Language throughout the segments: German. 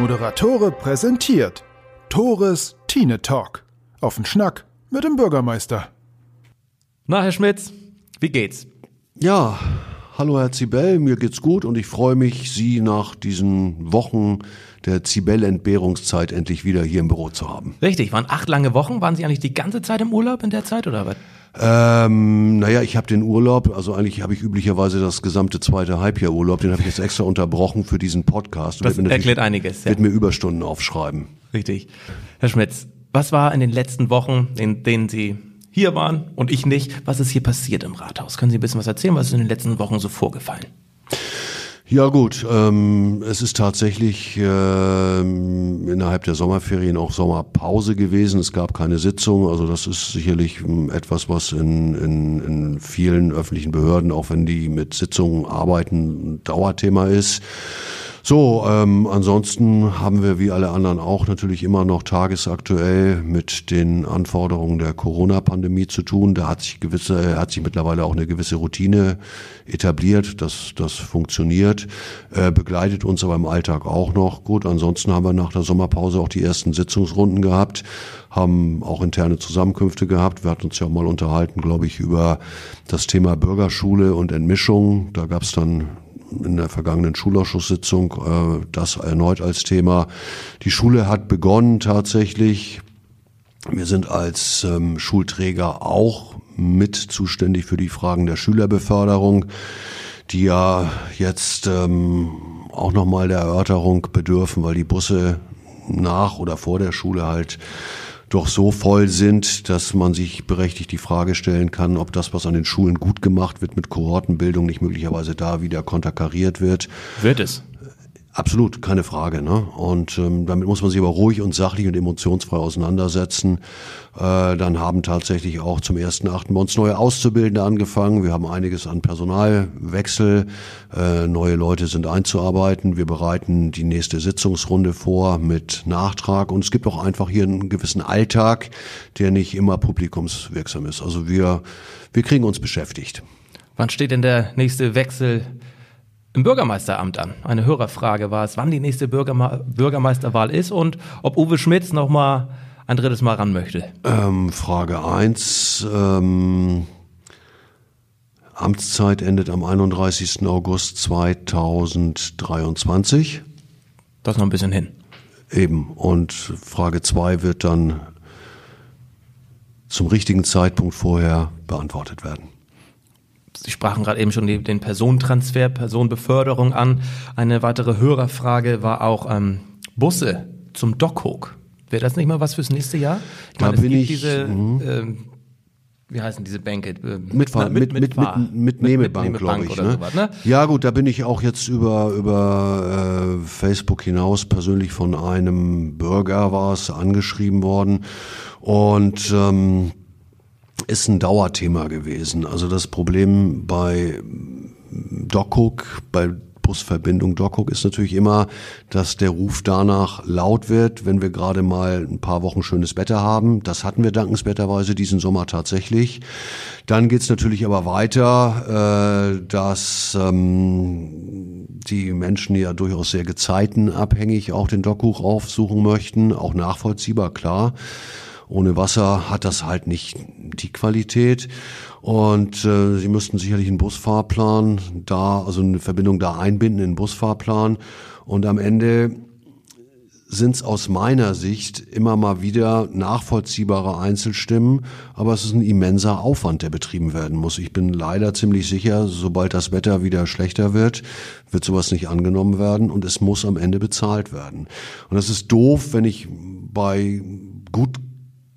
Moderatore präsentiert Tores Tine Talk. Auf den Schnack mit dem Bürgermeister. Na, Herr Schmitz, wie geht's? Ja, hallo Herr Zibel, mir geht's gut und ich freue mich, Sie nach diesen Wochen der Zibel-Entbehrungszeit endlich wieder hier im Büro zu haben. Richtig, waren acht lange Wochen. Waren Sie eigentlich die ganze Zeit im Urlaub in der Zeit oder was? Ähm, naja, ich habe den Urlaub, also eigentlich habe ich üblicherweise das gesamte zweite Halbjahr Urlaub, den habe ich jetzt extra unterbrochen für diesen Podcast. Das erklärt einiges. Ja. Wird mir Überstunden aufschreiben. Richtig. Herr Schmitz, was war in den letzten Wochen, in denen Sie hier waren und ich nicht, was ist hier passiert im Rathaus? Können Sie ein bisschen was erzählen, was ist in den letzten Wochen so vorgefallen? Ja gut, ähm, es ist tatsächlich ähm, innerhalb der Sommerferien auch Sommerpause gewesen. Es gab keine Sitzung, also das ist sicherlich ähm, etwas, was in, in, in vielen öffentlichen Behörden, auch wenn die mit Sitzungen arbeiten, Dauerthema ist. So, ähm, ansonsten haben wir wie alle anderen auch natürlich immer noch tagesaktuell mit den Anforderungen der Corona-Pandemie zu tun. Da hat sich gewisse, hat sich mittlerweile auch eine gewisse Routine etabliert. Das, das funktioniert, äh, begleitet uns aber im Alltag auch noch. Gut, ansonsten haben wir nach der Sommerpause auch die ersten Sitzungsrunden gehabt haben auch interne Zusammenkünfte gehabt. Wir hatten uns ja mal unterhalten, glaube ich, über das Thema Bürgerschule und Entmischung. Da gab es dann in der vergangenen Schulausschusssitzung äh, das erneut als Thema. Die Schule hat begonnen tatsächlich. Wir sind als ähm, Schulträger auch mit zuständig für die Fragen der Schülerbeförderung, die ja jetzt ähm, auch nochmal der Erörterung bedürfen, weil die Busse nach oder vor der Schule halt doch so voll sind, dass man sich berechtigt die Frage stellen kann, ob das, was an den Schulen gut gemacht wird mit Kohortenbildung, nicht möglicherweise da wieder konterkariert wird. Wird es? Absolut, keine Frage. Ne? Und ähm, damit muss man sich aber ruhig und sachlich und emotionsfrei auseinandersetzen. Äh, dann haben tatsächlich auch zum ersten Achten bei uns neue Auszubildende angefangen. Wir haben einiges an Personalwechsel. Äh, neue Leute sind einzuarbeiten. Wir bereiten die nächste Sitzungsrunde vor mit Nachtrag. Und es gibt auch einfach hier einen gewissen Alltag, der nicht immer publikumswirksam ist. Also wir, wir kriegen uns beschäftigt. Wann steht denn der nächste Wechsel im Bürgermeisteramt an. Eine Hörerfrage war es, wann die nächste Bürgerme Bürgermeisterwahl ist und ob Uwe Schmitz noch mal ein drittes Mal ran möchte. Ähm, Frage 1. Ähm, Amtszeit endet am 31. August 2023. Das ist noch ein bisschen hin. Eben. Und Frage 2 wird dann zum richtigen Zeitpunkt vorher beantwortet werden. Sie sprachen gerade eben schon den Personentransfer, Personenbeförderung an. Eine weitere Hörerfrage war auch ähm, Busse zum Dockhook. Wäre das nicht mal was fürs nächste Jahr? Ich meine, es gibt ich, diese, äh, wie heißen diese Bänke? Äh, Mitfahr, mit, mit, mit, mit, mit Nehmebank, glaube ich. Ne? Sowas, ne? Ja gut, da bin ich auch jetzt über, über äh, Facebook hinaus persönlich von einem Bürger war es angeschrieben worden. Und ähm, ist ein Dauerthema gewesen. Also das Problem bei DocHook, bei Busverbindung DocHook ist natürlich immer, dass der Ruf danach laut wird, wenn wir gerade mal ein paar Wochen schönes Wetter haben. Das hatten wir dankenswerterweise diesen Sommer tatsächlich. Dann geht's natürlich aber weiter, äh, dass ähm, die Menschen ja durchaus sehr gezeitenabhängig auch den Dockhook aufsuchen möchten, auch nachvollziehbar, klar. Ohne Wasser hat das halt nicht die Qualität. Und äh, sie müssten sicherlich einen Busfahrplan da, also eine Verbindung da einbinden in den Busfahrplan. Und am Ende sind es aus meiner Sicht immer mal wieder nachvollziehbare Einzelstimmen, aber es ist ein immenser Aufwand, der betrieben werden muss. Ich bin leider ziemlich sicher, sobald das Wetter wieder schlechter wird, wird sowas nicht angenommen werden und es muss am Ende bezahlt werden. Und das ist doof, wenn ich bei gut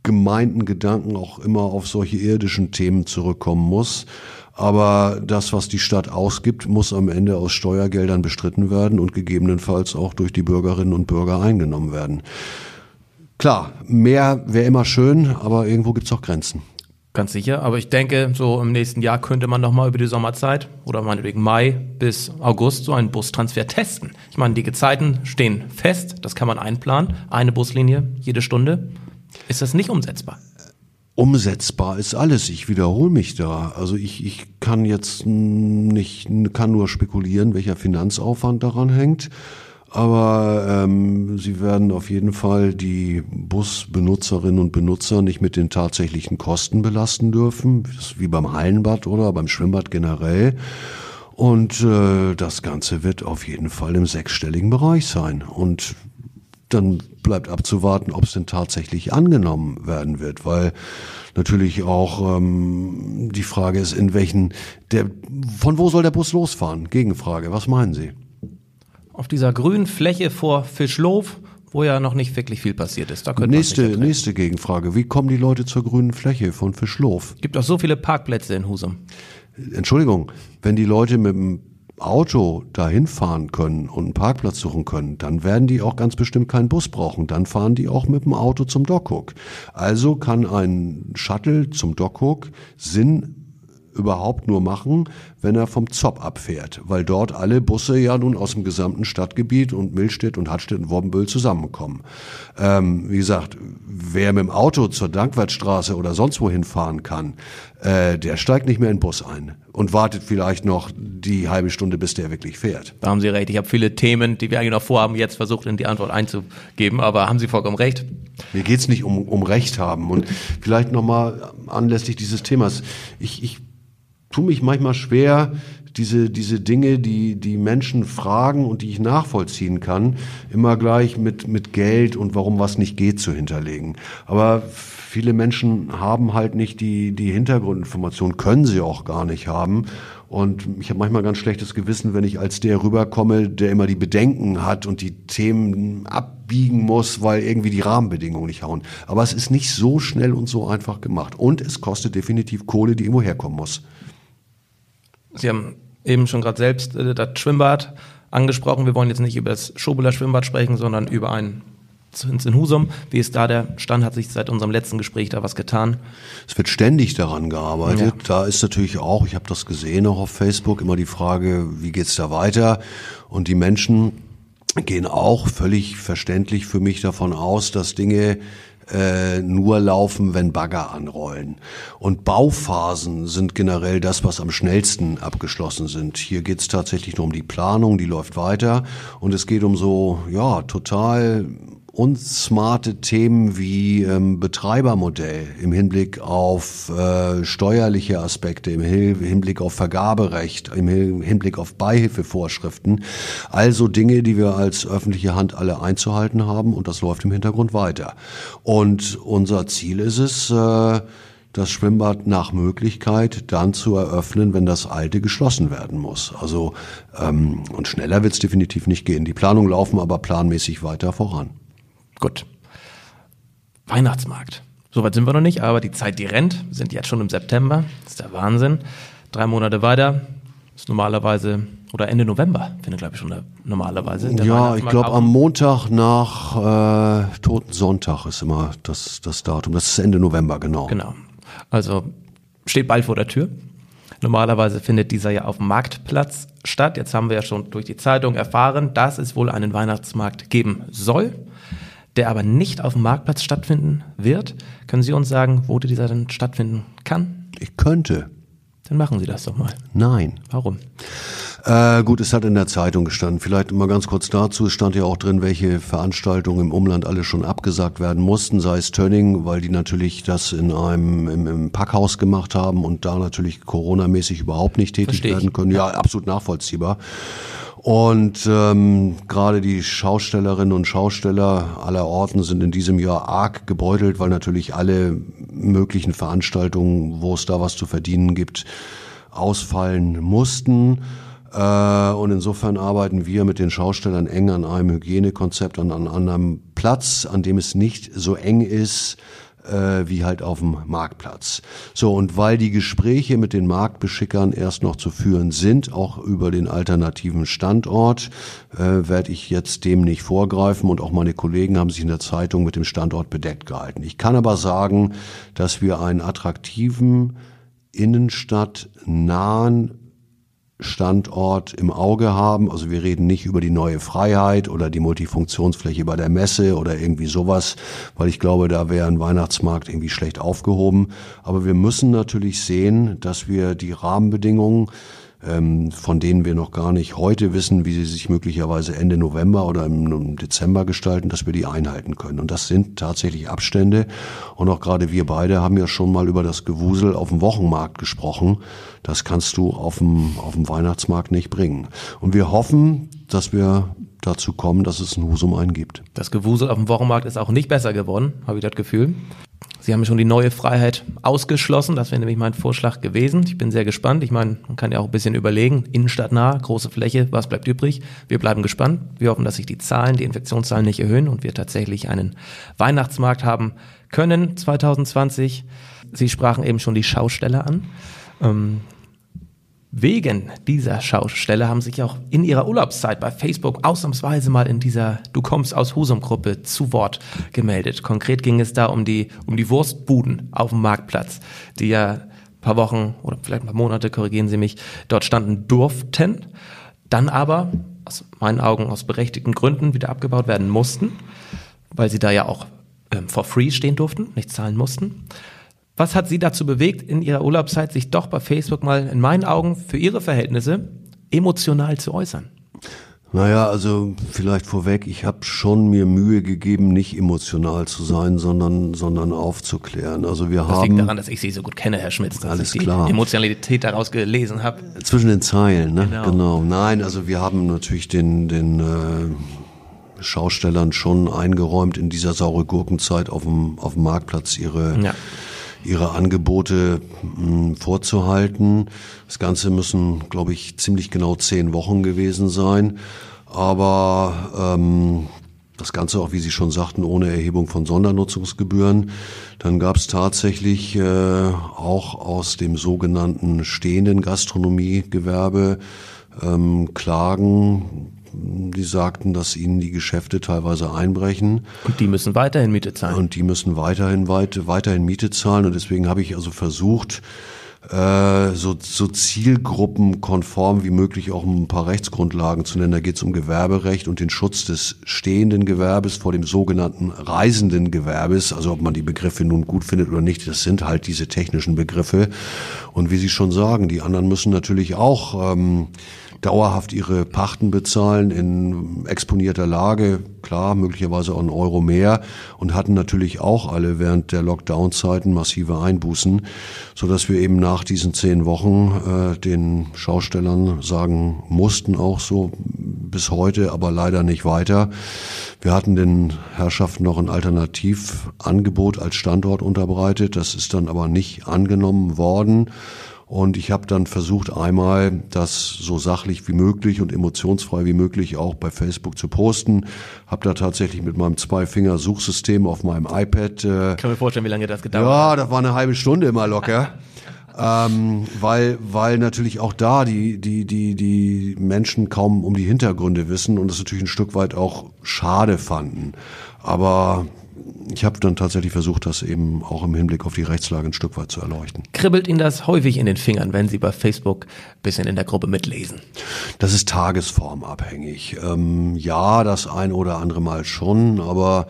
gemeinten Gedanken auch immer auf solche irdischen Themen zurückkommen muss. Aber das, was die Stadt ausgibt, muss am Ende aus Steuergeldern bestritten werden und gegebenenfalls auch durch die Bürgerinnen und Bürger eingenommen werden. Klar, mehr wäre immer schön, aber irgendwo gibt's auch Grenzen. Ganz sicher, aber ich denke, so im nächsten Jahr könnte man nochmal über die Sommerzeit oder meinetwegen Mai bis August so einen Bustransfer testen. Ich meine, die Gezeiten stehen fest, das kann man einplanen, eine Buslinie jede Stunde. Ist das nicht umsetzbar? Umsetzbar ist alles. Ich wiederhole mich da. Also ich, ich kann jetzt nicht, kann nur spekulieren, welcher Finanzaufwand daran hängt. aber ähm, sie werden auf jeden Fall die Busbenutzerinnen und Benutzer nicht mit den tatsächlichen Kosten belasten dürfen, wie beim Hallenbad oder beim Schwimmbad generell. Und äh, das Ganze wird auf jeden Fall im sechsstelligen Bereich sein. Und dann bleibt abzuwarten, ob es denn tatsächlich angenommen werden wird, weil natürlich auch ähm, die Frage ist, in welchen der von wo soll der Bus losfahren? Gegenfrage. Was meinen Sie? auf dieser grünen Fläche vor Fischlof, wo ja noch nicht wirklich viel passiert ist. Da nächste, nächste Gegenfrage. Wie kommen die Leute zur grünen Fläche von Fischlof? Gibt auch so viele Parkplätze in Husum. Entschuldigung, wenn die Leute mit dem Auto dahin fahren können und einen Parkplatz suchen können, dann werden die auch ganz bestimmt keinen Bus brauchen. Dann fahren die auch mit dem Auto zum Dockhook. Also kann ein Shuttle zum Dockhook Sinn überhaupt nur machen, wenn er vom Zopp abfährt, weil dort alle Busse ja nun aus dem gesamten Stadtgebiet und Milstedt und Hadstedt und Wobbenbüll zusammenkommen. Ähm, wie gesagt, wer mit dem Auto zur Dankwertstraße oder sonst wohin fahren kann, äh, der steigt nicht mehr in den Bus ein und wartet vielleicht noch die halbe Stunde, bis der wirklich fährt. Da haben Sie recht. Ich habe viele Themen, die wir eigentlich noch vorhaben, jetzt versucht in die Antwort einzugeben, aber haben Sie vollkommen recht. Mir geht's nicht um, um Recht haben und vielleicht nochmal anlässlich dieses Themas. Ich, ich tue mich manchmal schwer, diese, diese Dinge, die die Menschen fragen und die ich nachvollziehen kann, immer gleich mit, mit Geld und warum was nicht geht zu hinterlegen. Aber viele Menschen haben halt nicht die, die Hintergrundinformation, können sie auch gar nicht haben. Und ich habe manchmal ganz schlechtes Gewissen, wenn ich als der rüberkomme, der immer die Bedenken hat und die Themen abbiegen muss, weil irgendwie die Rahmenbedingungen nicht hauen. Aber es ist nicht so schnell und so einfach gemacht. Und es kostet definitiv Kohle, die irgendwo herkommen muss. Sie haben eben schon gerade selbst äh, das Schwimmbad angesprochen. Wir wollen jetzt nicht über das Schobeler Schwimmbad sprechen, sondern über ein in Husum. Wie ist da der Stand? Hat sich seit unserem letzten Gespräch da was getan? Es wird ständig daran gearbeitet. Ja. Da ist natürlich auch, ich habe das gesehen auch auf Facebook, immer die Frage, wie geht's da weiter? Und die Menschen gehen auch völlig verständlich für mich davon aus, dass Dinge äh, nur laufen, wenn Bagger anrollen. Und Bauphasen sind generell das, was am schnellsten abgeschlossen sind. Hier geht es tatsächlich nur um die Planung, die läuft weiter. Und es geht um so, ja, total und smarte Themen wie ähm, Betreibermodell im Hinblick auf äh, steuerliche Aspekte, im Hinblick auf Vergaberecht, im Hinblick auf Beihilfevorschriften. Also Dinge, die wir als öffentliche Hand alle einzuhalten haben und das läuft im Hintergrund weiter. Und unser Ziel ist es, äh, das Schwimmbad nach Möglichkeit dann zu eröffnen, wenn das alte geschlossen werden muss. Also ähm, und schneller wird es definitiv nicht gehen. Die Planungen laufen aber planmäßig weiter voran. Gut. Weihnachtsmarkt. Soweit sind wir noch nicht, aber die Zeit, die rennt, wir sind jetzt schon im September. Das ist der Wahnsinn. Drei Monate weiter. ist normalerweise, oder Ende November, finde glaube ich schon der, normalerweise. Der ja, ich glaube am Montag nach äh, Toten Sonntag ist immer das, das Datum. Das ist Ende November, genau. Genau. Also steht bald vor der Tür. Normalerweise findet dieser ja auf dem Marktplatz statt. Jetzt haben wir ja schon durch die Zeitung erfahren, dass es wohl einen Weihnachtsmarkt geben soll der aber nicht auf dem Marktplatz stattfinden wird. Können Sie uns sagen, wo dieser denn stattfinden kann? Ich könnte. Dann machen Sie das doch mal. Nein. Warum? Äh, gut, es hat in der Zeitung gestanden. Vielleicht mal ganz kurz dazu. Es stand ja auch drin, welche Veranstaltungen im Umland alle schon abgesagt werden mussten, sei es Tönning, weil die natürlich das in einem im, im Packhaus gemacht haben und da natürlich Corona-mäßig überhaupt nicht tätig werden können. Ja, absolut nachvollziehbar. Und ähm, gerade die Schaustellerinnen und Schausteller aller Orten sind in diesem Jahr arg gebeutelt, weil natürlich alle möglichen Veranstaltungen, wo es da was zu verdienen gibt, ausfallen mussten. Äh, und insofern arbeiten wir mit den Schaustellern eng an einem Hygienekonzept, an, an einem Platz, an dem es nicht so eng ist, äh, wie halt auf dem Marktplatz. So, und weil die Gespräche mit den Marktbeschickern erst noch zu führen sind, auch über den alternativen Standort, äh, werde ich jetzt dem nicht vorgreifen und auch meine Kollegen haben sich in der Zeitung mit dem Standort bedeckt gehalten. Ich kann aber sagen, dass wir einen attraktiven, innenstadtnahen Standort im Auge haben. Also wir reden nicht über die neue Freiheit oder die Multifunktionsfläche bei der Messe oder irgendwie sowas, weil ich glaube, da wäre ein Weihnachtsmarkt irgendwie schlecht aufgehoben. Aber wir müssen natürlich sehen, dass wir die Rahmenbedingungen von denen wir noch gar nicht heute wissen, wie sie sich möglicherweise Ende November oder im Dezember gestalten, dass wir die einhalten können. Und das sind tatsächlich Abstände. Und auch gerade wir beide haben ja schon mal über das Gewusel auf dem Wochenmarkt gesprochen. Das kannst du auf dem, auf dem Weihnachtsmarkt nicht bringen. Und wir hoffen, dass wir dazu kommen, dass es ein Husum eingibt. Das Gewusel auf dem Wochenmarkt ist auch nicht besser geworden, habe ich das Gefühl. Sie haben schon die neue Freiheit ausgeschlossen. Das wäre nämlich mein Vorschlag gewesen. Ich bin sehr gespannt. Ich meine, man kann ja auch ein bisschen überlegen. Innenstadtnah, große Fläche, was bleibt übrig? Wir bleiben gespannt. Wir hoffen, dass sich die Zahlen, die Infektionszahlen nicht erhöhen und wir tatsächlich einen Weihnachtsmarkt haben können 2020. Sie sprachen eben schon die Schausteller an. Ähm, Wegen dieser Schaustelle haben sich auch in ihrer Urlaubszeit bei Facebook ausnahmsweise mal in dieser Du kommst aus Husum-Gruppe zu Wort gemeldet. Konkret ging es da um die, um die Wurstbuden auf dem Marktplatz, die ja ein paar Wochen oder vielleicht ein paar Monate, korrigieren Sie mich, dort standen durften, dann aber aus meinen Augen aus berechtigten Gründen wieder abgebaut werden mussten, weil sie da ja auch ähm, for free stehen durften, nicht zahlen mussten. Was hat Sie dazu bewegt, in Ihrer Urlaubszeit sich doch bei Facebook mal in meinen Augen für Ihre Verhältnisse emotional zu äußern? Naja, also vielleicht vorweg, ich habe schon mir Mühe gegeben, nicht emotional zu sein, sondern, sondern aufzuklären. Also wir das haben. Das liegt daran, dass ich Sie so gut kenne, Herr Schmitz, dass alles ich die klar. Emotionalität daraus gelesen habe. Zwischen den Zeilen, ne? Genau. genau. Nein, also wir haben natürlich den, den äh, Schaustellern schon eingeräumt, in dieser saure Gurkenzeit auf dem, auf dem Marktplatz ihre ja ihre Angebote mh, hm, vorzuhalten. Das Ganze müssen, glaube ich, ziemlich genau zehn Wochen gewesen sein. Aber ähm, das Ganze auch, wie Sie schon sagten, ohne Erhebung von Sondernutzungsgebühren. Dann gab es tatsächlich äh, auch aus dem sogenannten stehenden Gastronomiegewerbe ähm, Klagen die sagten, dass ihnen die Geschäfte teilweise einbrechen. Und die müssen weiterhin Miete zahlen. Und die müssen weiterhin weit, weiterhin Miete zahlen. Und deswegen habe ich also versucht, äh, so, so zielgruppenkonform wie möglich auch ein paar Rechtsgrundlagen zu nennen. Da geht es um Gewerberecht und den Schutz des stehenden Gewerbes vor dem sogenannten reisenden Gewerbes. Also ob man die Begriffe nun gut findet oder nicht, das sind halt diese technischen Begriffe. Und wie Sie schon sagen, die anderen müssen natürlich auch ähm, dauerhaft ihre Pachten bezahlen in exponierter Lage, klar, möglicherweise auch einen Euro mehr und hatten natürlich auch alle während der Lockdown-Zeiten massive Einbußen, so dass wir eben nach diesen zehn Wochen äh, den Schaustellern sagen mussten, auch so bis heute, aber leider nicht weiter. Wir hatten den Herrschaften noch ein Alternativangebot als Standort unterbreitet, das ist dann aber nicht angenommen worden. Und ich habe dann versucht, einmal das so sachlich wie möglich und emotionsfrei wie möglich auch bei Facebook zu posten. Habe da tatsächlich mit meinem Zwei-Finger-Suchsystem auf meinem iPad. Äh, Kann mir vorstellen, wie lange das gedauert hat. Ja, das war eine halbe Stunde immer locker. ähm, weil, weil natürlich auch da die, die, die, die Menschen kaum um die Hintergründe wissen und das natürlich ein Stück weit auch schade fanden. Aber ich habe dann tatsächlich versucht, das eben auch im Hinblick auf die Rechtslage ein Stück weit zu erleuchten. Kribbelt Ihnen das häufig in den Fingern, wenn Sie bei Facebook ein bisschen in der Gruppe mitlesen? Das ist tagesformabhängig. Ähm, ja, das ein oder andere Mal schon, aber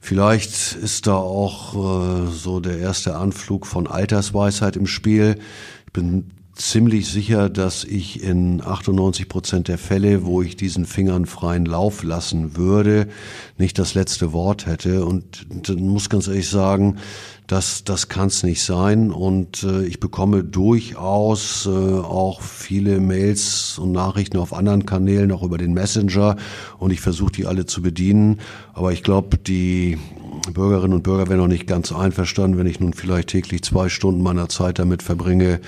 vielleicht ist da auch äh, so der erste Anflug von Altersweisheit im Spiel. Ich bin ziemlich sicher, dass ich in 98 Prozent der Fälle, wo ich diesen Fingern freien Lauf lassen würde, nicht das letzte Wort hätte. Und muss ganz ehrlich sagen, das, das kann es nicht sein. Und äh, ich bekomme durchaus äh, auch viele Mails und Nachrichten auf anderen Kanälen, auch über den Messenger. Und ich versuche die alle zu bedienen. Aber ich glaube, die Bürgerinnen und Bürger wären noch nicht ganz einverstanden, wenn ich nun vielleicht täglich zwei Stunden meiner Zeit damit verbringe,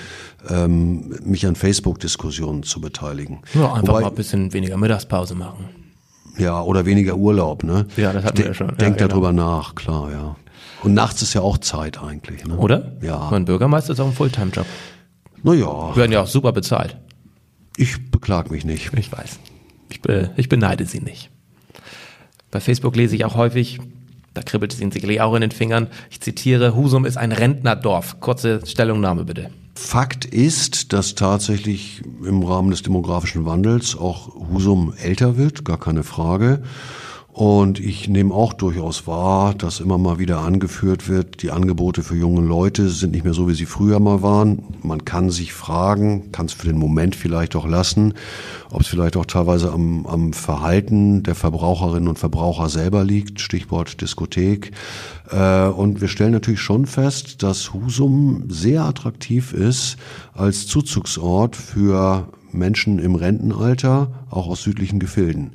ähm, mich an Facebook-Diskussionen zu beteiligen. Ja, einfach Wobei, mal ein bisschen weniger Mittagspause machen. Ja, oder weniger Urlaub, ne? Ja, das hatten wir ja schon. Denk ja, darüber genau. nach, klar, ja. Und nachts ist ja auch Zeit eigentlich, ne? Oder? Ja. Mein Bürgermeister ist auch ein Fulltime-Job. Naja. Werden ja auch super bezahlt. Ich beklag mich nicht. Ich weiß. Ich, be ich beneide sie nicht. Bei Facebook lese ich auch häufig, da kribbelt es Ihnen sicherlich auch in den Fingern. Ich zitiere, Husum ist ein Rentnerdorf. Kurze Stellungnahme bitte. Fakt ist, dass tatsächlich im Rahmen des demografischen Wandels auch Husum älter wird, gar keine Frage. Und ich nehme auch durchaus wahr, dass immer mal wieder angeführt wird, die Angebote für junge Leute sind nicht mehr so, wie sie früher mal waren. Man kann sich fragen, kann es für den Moment vielleicht auch lassen, ob es vielleicht auch teilweise am, am Verhalten der Verbraucherinnen und Verbraucher selber liegt, Stichwort Diskothek. Äh, und wir stellen natürlich schon fest, dass Husum sehr attraktiv ist als Zuzugsort für Menschen im Rentenalter, auch aus südlichen Gefilden.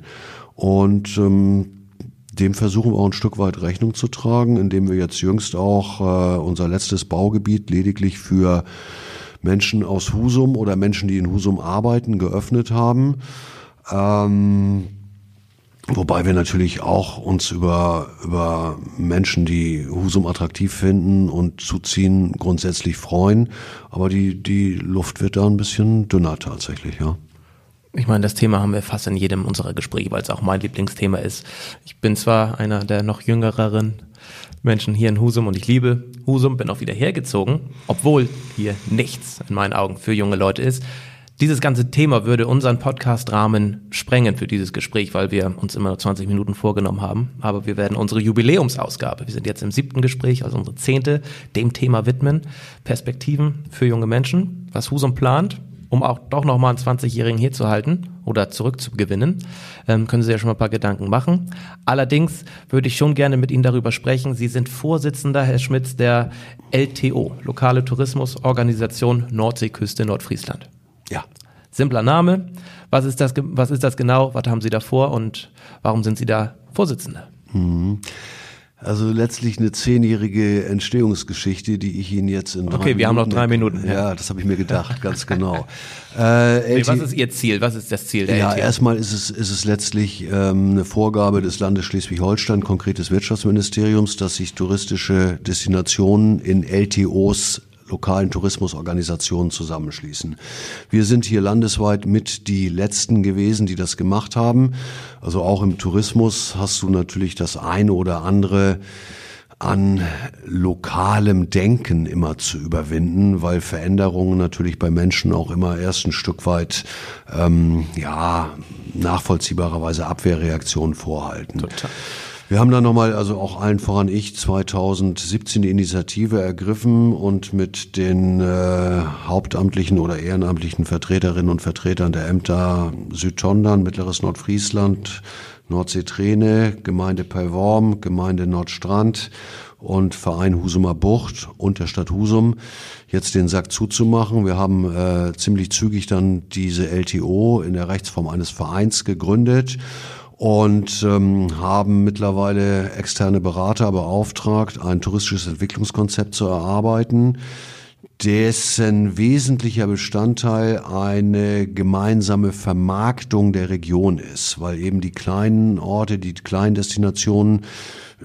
Und ähm, dem versuchen wir auch ein Stück weit Rechnung zu tragen, indem wir jetzt jüngst auch äh, unser letztes Baugebiet lediglich für Menschen aus Husum oder Menschen, die in Husum arbeiten, geöffnet haben. Ähm, wobei wir natürlich auch uns über, über Menschen, die Husum attraktiv finden und zuziehen, grundsätzlich freuen. Aber die, die Luft wird da ein bisschen dünner tatsächlich, ja. Ich meine, das Thema haben wir fast in jedem unserer Gespräche, weil es auch mein Lieblingsthema ist. Ich bin zwar einer der noch jüngereren Menschen hier in Husum und ich liebe Husum, bin auch wieder hergezogen, obwohl hier nichts in meinen Augen für junge Leute ist. Dieses ganze Thema würde unseren Podcast-Rahmen sprengen für dieses Gespräch, weil wir uns immer 20 Minuten vorgenommen haben. Aber wir werden unsere Jubiläumsausgabe, wir sind jetzt im siebten Gespräch, also unsere zehnte, dem Thema widmen. Perspektiven für junge Menschen, was Husum plant, um auch doch nochmal einen 20-Jährigen hier zu halten oder zurückzugewinnen, ähm, können Sie ja schon mal ein paar Gedanken machen. Allerdings würde ich schon gerne mit Ihnen darüber sprechen. Sie sind Vorsitzender, Herr Schmitz, der LTO, Lokale Tourismusorganisation Nordseeküste Nordfriesland. Ja. Simpler Name. Was ist das, was ist das genau? Was haben Sie da vor und warum sind Sie da Vorsitzender? Mhm. Also letztlich eine zehnjährige Entstehungsgeschichte, die ich Ihnen jetzt in drei Okay, wir Minuten, haben noch drei Minuten. Ja, ja das habe ich mir gedacht, ganz genau. Äh, nee, was ist Ihr Ziel? Was ist das Ziel der Ja, LT? erstmal ist es, ist es letztlich ähm, eine Vorgabe des Landes Schleswig-Holstein, konkretes Wirtschaftsministeriums, dass sich touristische Destinationen in LTOs lokalen Tourismusorganisationen zusammenschließen. Wir sind hier landesweit mit die letzten gewesen, die das gemacht haben. Also auch im Tourismus hast du natürlich das eine oder andere an lokalem Denken immer zu überwinden, weil Veränderungen natürlich bei Menschen auch immer erst ein Stück weit ähm, ja nachvollziehbarerweise Abwehrreaktionen vorhalten. Total. Wir haben dann nochmal, also auch allen voran ich, 2017 die Initiative ergriffen und mit den äh, hauptamtlichen oder ehrenamtlichen Vertreterinnen und Vertretern der Ämter Südtondern, Mittleres Nordfriesland, Nordsee-Träne, Gemeinde Perworm, Gemeinde Nordstrand und Verein Husumer Bucht und der Stadt Husum jetzt den Sack zuzumachen. Wir haben äh, ziemlich zügig dann diese LTO in der Rechtsform eines Vereins gegründet und ähm, haben mittlerweile externe Berater beauftragt, ein touristisches Entwicklungskonzept zu erarbeiten, dessen wesentlicher Bestandteil eine gemeinsame Vermarktung der Region ist, weil eben die kleinen Orte, die kleinen Destinationen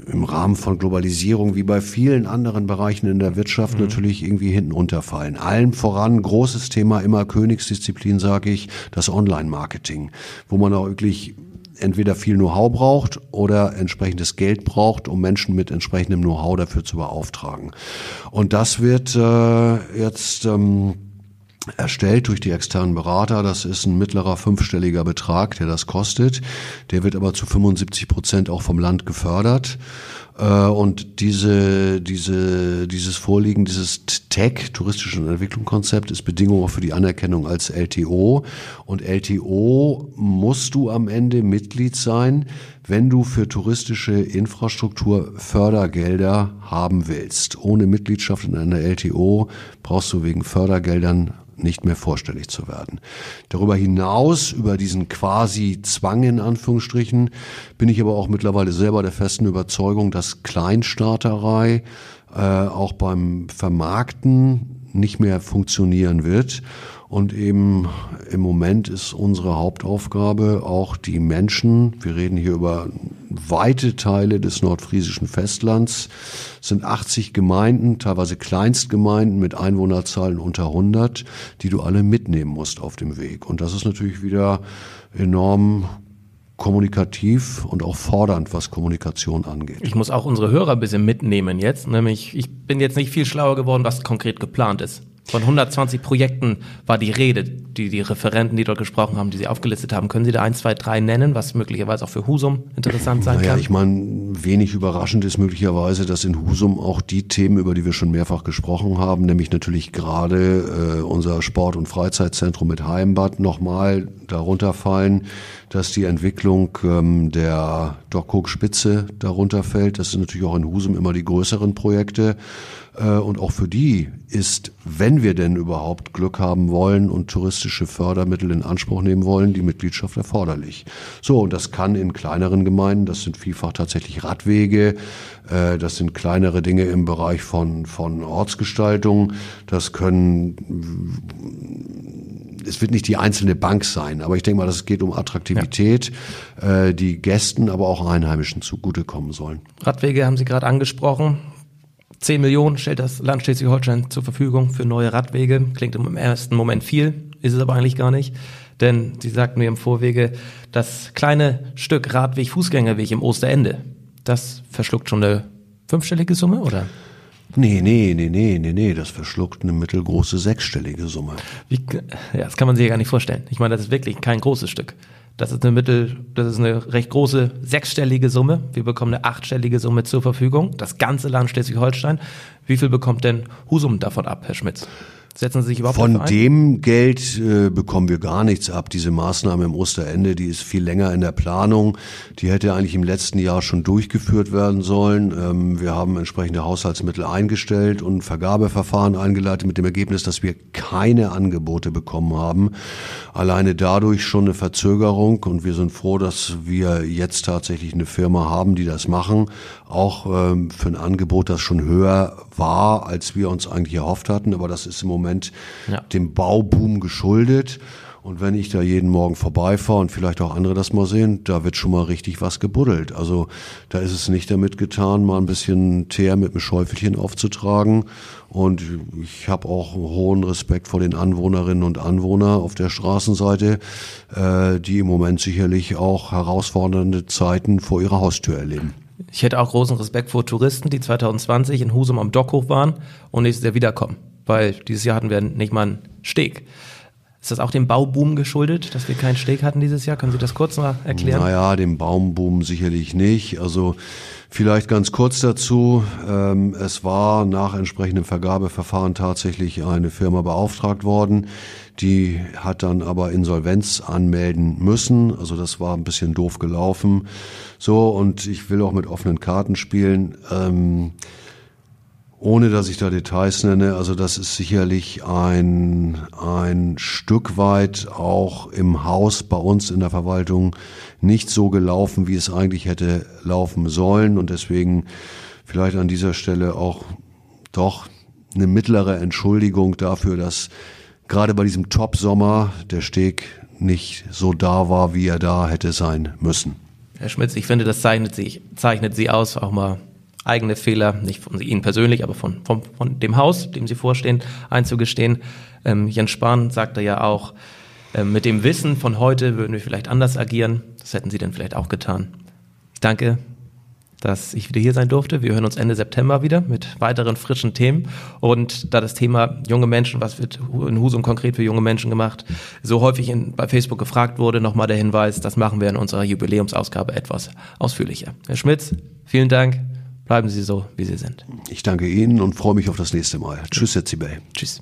im Rahmen von Globalisierung wie bei vielen anderen Bereichen in der Wirtschaft mhm. natürlich irgendwie hinten runterfallen. Allen voran großes Thema immer Königsdisziplin, sage ich, das Online-Marketing, wo man auch wirklich entweder viel Know-how braucht oder entsprechendes Geld braucht, um Menschen mit entsprechendem Know-how dafür zu beauftragen. Und das wird äh, jetzt ähm, erstellt durch die externen Berater. Das ist ein mittlerer fünfstelliger Betrag, der das kostet. Der wird aber zu 75 Prozent auch vom Land gefördert. Äh, und diese, diese, dieses Vorliegen, dieses TEC, touristische Entwicklungskonzept, ist Bedingung auch für die Anerkennung als LTO. Und LTO musst du am Ende Mitglied sein, wenn du für touristische Infrastruktur Fördergelder haben willst. Ohne Mitgliedschaft in einer LTO brauchst du wegen Fördergeldern nicht mehr vorstellig zu werden. Darüber hinaus, über diesen quasi Zwang in Anführungsstrichen, bin ich aber auch mittlerweile selber der festen Überzeugung, dass Kleinstaaterei äh, auch beim Vermarkten nicht mehr funktionieren wird und eben im Moment ist unsere Hauptaufgabe auch die Menschen, wir reden hier über weite Teile des nordfriesischen Festlands, sind 80 Gemeinden, teilweise Kleinstgemeinden mit Einwohnerzahlen unter 100, die du alle mitnehmen musst auf dem Weg. Und das ist natürlich wieder enorm kommunikativ und auch fordernd, was Kommunikation angeht. Ich muss auch unsere Hörer ein bisschen mitnehmen jetzt, nämlich ich bin jetzt nicht viel schlauer geworden, was konkret geplant ist. Von 120 Projekten war die Rede, die die Referenten, die dort gesprochen haben, die Sie aufgelistet haben. Können Sie da ein, zwei, drei nennen, was möglicherweise auch für Husum interessant sein naja, kann? Ich meine, wenig überraschend ist möglicherweise, dass in Husum auch die Themen, über die wir schon mehrfach gesprochen haben, nämlich natürlich gerade äh, unser Sport- und Freizeitzentrum mit Heimbad nochmal darunter fallen, dass die Entwicklung ähm, der Dockhook-Spitze darunter fällt. Das sind natürlich auch in Husum immer die größeren Projekte. Äh, und auch für die ist, wenn wir denn überhaupt Glück haben wollen und touristische Fördermittel in Anspruch nehmen wollen, die Mitgliedschaft erforderlich. So, und das kann in kleineren Gemeinden, das sind vielfach tatsächlich Radwege, äh, das sind kleinere Dinge im Bereich von, von Ortsgestaltung, das können es wird nicht die einzelne Bank sein, aber ich denke mal, es geht um Attraktivität, ja. äh, die Gästen, aber auch Einheimischen zugutekommen sollen. Radwege haben Sie gerade angesprochen. 10 Millionen stellt das Land Schleswig-Holstein zur Verfügung für neue Radwege. Klingt im ersten Moment viel, ist es aber eigentlich gar nicht. Denn Sie sagten mir im Vorwege, das kleine Stück Radweg, Fußgängerweg im Osterende, das verschluckt schon eine fünfstellige Summe, oder? Nee, nee, nee, nee, nee, nee, das verschluckt eine mittelgroße sechsstellige Summe. Wie, ja, das kann man sich ja gar nicht vorstellen. Ich meine, das ist wirklich kein großes Stück. Das ist eine Mittel, das ist eine recht große sechsstellige Summe. Wir bekommen eine achtstellige Summe zur Verfügung. Das ganze Land Schleswig-Holstein. Wie viel bekommt denn Husum davon ab, Herr Schmitz? Setzen Sie sich überhaupt Von dem Geld äh, bekommen wir gar nichts ab. Diese Maßnahme im Osterende, die ist viel länger in der Planung. Die hätte eigentlich im letzten Jahr schon durchgeführt werden sollen. Ähm, wir haben entsprechende Haushaltsmittel eingestellt und Vergabeverfahren eingeleitet mit dem Ergebnis, dass wir keine Angebote bekommen haben. Alleine dadurch schon eine Verzögerung und wir sind froh, dass wir jetzt tatsächlich eine Firma haben, die das machen. Auch ähm, für ein Angebot, das schon höher war, als wir uns eigentlich erhofft hatten. Aber das ist im Moment ja. dem Bauboom geschuldet. Und wenn ich da jeden Morgen vorbeifahre und vielleicht auch andere das mal sehen, da wird schon mal richtig was gebuddelt. Also da ist es nicht damit getan, mal ein bisschen Teer mit einem Schäufelchen aufzutragen. Und ich habe auch hohen Respekt vor den Anwohnerinnen und Anwohnern auf der Straßenseite, äh, die im Moment sicherlich auch herausfordernde Zeiten vor ihrer Haustür erleben. Ich hätte auch großen Respekt vor Touristen, die 2020 in Husum am Dockhof waren und nächstes Jahr wiederkommen. Weil dieses Jahr hatten wir nicht mal einen Steg. Ist das auch dem Bauboom geschuldet, dass wir keinen Steg hatten dieses Jahr? Können Sie das kurz mal erklären? Naja, dem Baumboom sicherlich nicht. Also vielleicht ganz kurz dazu. Ähm, es war nach entsprechendem Vergabeverfahren tatsächlich eine Firma beauftragt worden. Die hat dann aber Insolvenz anmelden müssen. Also das war ein bisschen doof gelaufen. So, und ich will auch mit offenen Karten spielen. Ohne dass ich da Details nenne, also das ist sicherlich ein, ein Stück weit auch im Haus bei uns in der Verwaltung nicht so gelaufen, wie es eigentlich hätte laufen sollen und deswegen vielleicht an dieser Stelle auch doch eine mittlere Entschuldigung dafür, dass gerade bei diesem Top-Sommer der Steg nicht so da war, wie er da hätte sein müssen. Herr Schmitz, ich finde, das zeichnet, sich, zeichnet Sie aus, auch mal eigene Fehler, nicht von Ihnen persönlich, aber von, von, von dem Haus, dem Sie vorstehen, einzugestehen. Ähm, Jens Spahn sagte ja auch, äh, mit dem Wissen von heute würden wir vielleicht anders agieren. Das hätten Sie denn vielleicht auch getan. Danke, dass ich wieder hier sein durfte. Wir hören uns Ende September wieder mit weiteren frischen Themen. Und da das Thema junge Menschen, was wird in Husum konkret für junge Menschen gemacht, so häufig in, bei Facebook gefragt wurde, nochmal der Hinweis, das machen wir in unserer Jubiläumsausgabe etwas ausführlicher. Herr Schmitz, vielen Dank. Bleiben Sie so, wie Sie sind. Ich danke Ihnen und freue mich auf das nächste Mal. Tschüss, Herr Zibel. Tschüss.